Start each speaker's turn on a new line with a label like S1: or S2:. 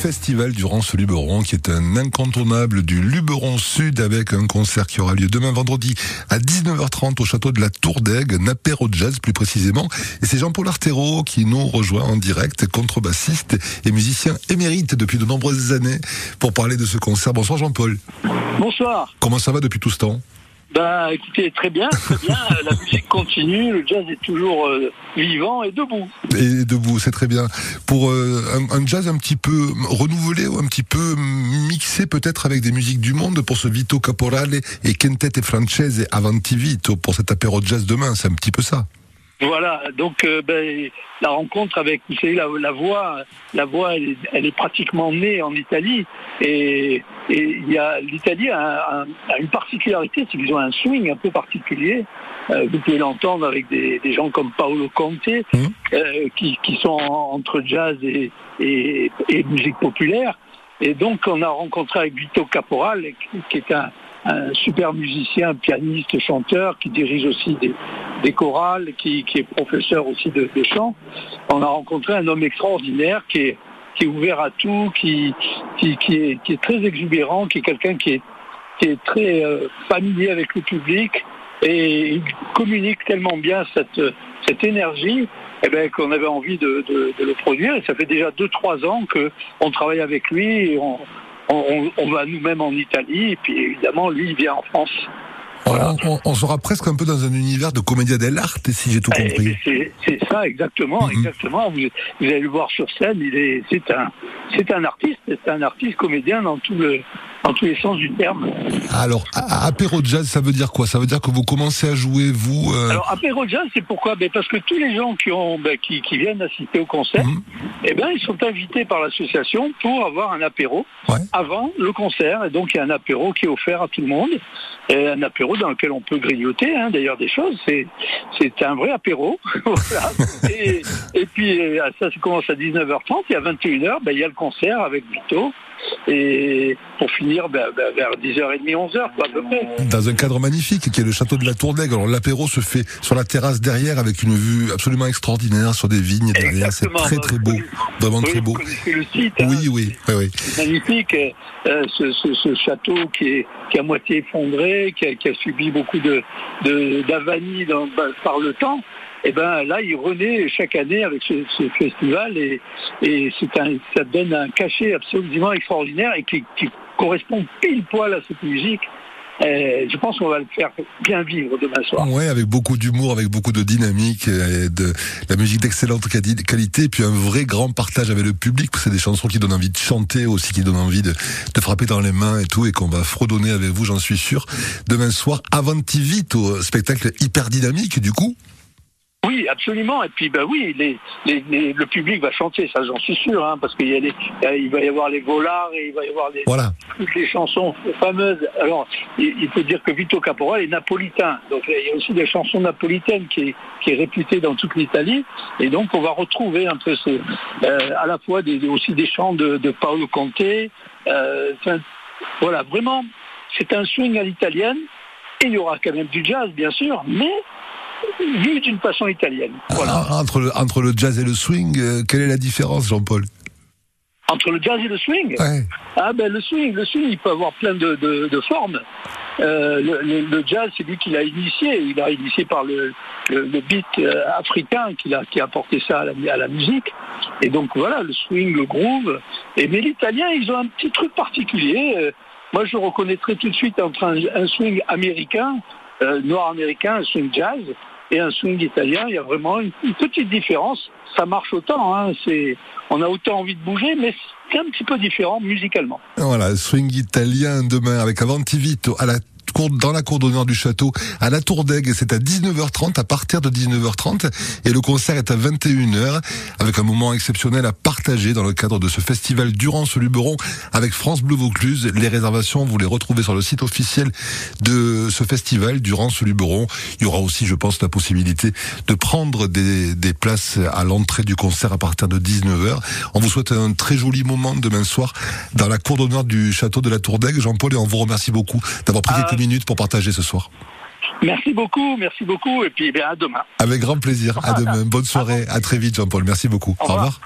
S1: festival du Rance Luberon, qui est un incontournable du Luberon Sud avec un concert qui aura lieu demain vendredi à 19h30 au château de la Tour d'Aigle, un apéro jazz plus précisément. Et c'est Jean-Paul Artero qui nous rejoint en direct, contrebassiste et musicien émérite depuis de nombreuses années pour parler de ce concert. Bonsoir Jean-Paul.
S2: Bonsoir.
S1: Comment ça va depuis tout ce temps?
S2: Bah écoutez, très bien, très bien. la musique continue, le jazz est toujours euh, vivant et debout.
S1: Et debout, c'est très bien. Pour euh, un, jazz un petit peu renouvelé ou un petit peu mixé peut-être avec des musiques du monde pour ce Vito Caporale et Quintet et Francese Avanti Vito pour cet apéro jazz demain, c'est un petit peu ça.
S2: Voilà, donc euh, ben, la rencontre avec, vous savez, la, voix, la voix, elle, est pratiquement née en Italie et, il y a l'Italie a, une particularité, c'est qu'ils ont un swing un peu particulier. Euh, vous pouvez l'entendre avec des, gens comme Paolo Conte, mmh. euh, qui, sont entre jazz et, et, musique populaire. Et donc on a rencontré avec Vito Caporal, qui est un, un super musicien, pianiste, chanteur, qui dirige aussi des, chorales, qui, est professeur aussi de, chant. On a rencontré un homme extraordinaire qui est, ouvert à tout, qui, est, très exubérant, qui est quelqu'un qui est, très euh, familier avec le public et il communique tellement bien cette, énergie eh ben, qu'on avait envie de, le produire. Et ça fait déjà 2-3 ans qu'on travaille avec lui on, va nous-mêmes en Italie, et puis évidemment, lui, il vient en France.
S1: On, sera presque un peu dans un univers de comédia dell'arte, si j'ai tout eh, compris.
S2: C'est ça, exactement, mhm. exactement. Vous, allez le voir sur scène, il est, c'est un, c'est un artiste, c'est un artiste comédien dans tout le, dans tous les sens du terme.
S1: Alors, apéro jazz, ça veut dire quoi? Ça veut dire que vous commencez à jouer, vous
S2: euh... Alors, apéro jazz, c'est pourquoi? Ben, Parce que tous les gens qui, ont, ben, qui, qui, viennent assister au concert, mhm. eh ben, ils sont invités par l'association pour avoir un apéro avant le concert. Et donc, il y a un apéro qui est offert à tout le monde. Et un apéro dans lequel on peut grignoter, hein, d'ailleurs, des choses. C'est, c'est un vrai apéro. et, et, puis, euh, ça, ça commence à 19h30. Et à 21h, ben, il y a le concert avec Vito et pour finir ben, ben, vers 10h30, 11h, à peu près.
S1: Dans un cadre magnifique qui est le château de la Tour d'Aigle. Alors l'apéro se fait sur la terrasse derrière avec une vue absolument extraordinaire sur des vignes derrière. C'est très très beau, vraiment très beau.
S2: Vous le site. Hein.
S1: Oui, oui, oui,
S2: Magnifique, euh, ce, château qui est, qui à moitié effondré, qui a, subi beaucoup de d'avanie par le temps et eh ben là, il renaît chaque année avec ce, festival et, et un, ça donne un cachet absolument extraordinaire et qui, correspond pile poil à cette musique. je pense qu'on va le faire bien vivre demain soir.
S1: Oui, avec beaucoup d'humour, avec beaucoup de dynamique, et de la musique d'excellente qualité, et puis un vrai grand partage avec le public. C'est des chansons qui donnent envie de chanter aussi, qui donnent envie de, de frapper dans les mains et tout, et qu'on va fredonner avec vous, j'en suis sûr. Demain soir, Avanti Vite, au spectacle hyper dynamique, du coup.
S2: Oui, absolument. Et puis, ben oui, le public va chanter, ça j'en suis sûr, hein, parce qu'il il va y avoir les volards et il va y avoir les, toutes les chansons fameuses. Alors, il, faut dire que Vito Caporal est napolitain, donc il y a aussi des chansons napolitaines qui est, qui est réputée dans toute l'Italie, et donc on va retrouver un peu ce, euh, à la fois des, aussi des chants de, Paolo Conte. Euh, voilà, vraiment, c'est un swing à l'italienne. Et il y aura quand même du jazz, bien sûr, mais vu d'une façon italienne.
S1: Voilà. Ah, entre, le, entre le jazz et le swing, euh, quelle est la différence, Jean-Paul?
S2: Entre le jazz et le swing? Ah ben le swing, le swing, il peut avoir plein de, de, formes. Euh, le, jazz, c'est lui qui l'a initié. Il a initié par le, le beat euh, africain qui a, qui a apporté ça à la, à la, musique. Et donc voilà, le swing, le groove. Et, mais l'italien, ils ont un petit truc particulier. moi, je reconnaîtrais tout de suite entre un swing américain euh, noir américain, un swing jazz et un swing italien. Il y a vraiment une, petite différence. Ça marche autant. Hein. C'est, on a autant envie de bouger, mais c'est un petit peu différent musicalement.
S1: Voilà, swing italien demain avec Avanti Vito à la dans la cour d'honneur du château à la Tour d'Aigle. C'est à 19h30, à partir de 19h30. Et le concert est à 21h, avec un moment exceptionnel à partager dans le cadre de ce festival Durance Luberon avec France Bleu Vaucluse. Les réservations, vous les retrouvez sur le site officiel de ce festival Durance Luberon. Il y aura aussi, je pense, la possibilité de prendre des, des places à l'entrée du concert à partir de 19h. On vous souhaite un très joli moment demain soir dans la cour d'honneur du château de la Tour d'Aigle, Jean-Paul, et on vous remercie beaucoup d'avoir pris quelques minutes pour partager ce soir.
S2: Merci beaucoup, merci beaucoup, et puis eh à demain.
S1: Avec grand plaisir, à demain. Bonne soirée, à très vite Jean-Paul, merci beaucoup. Au revoir.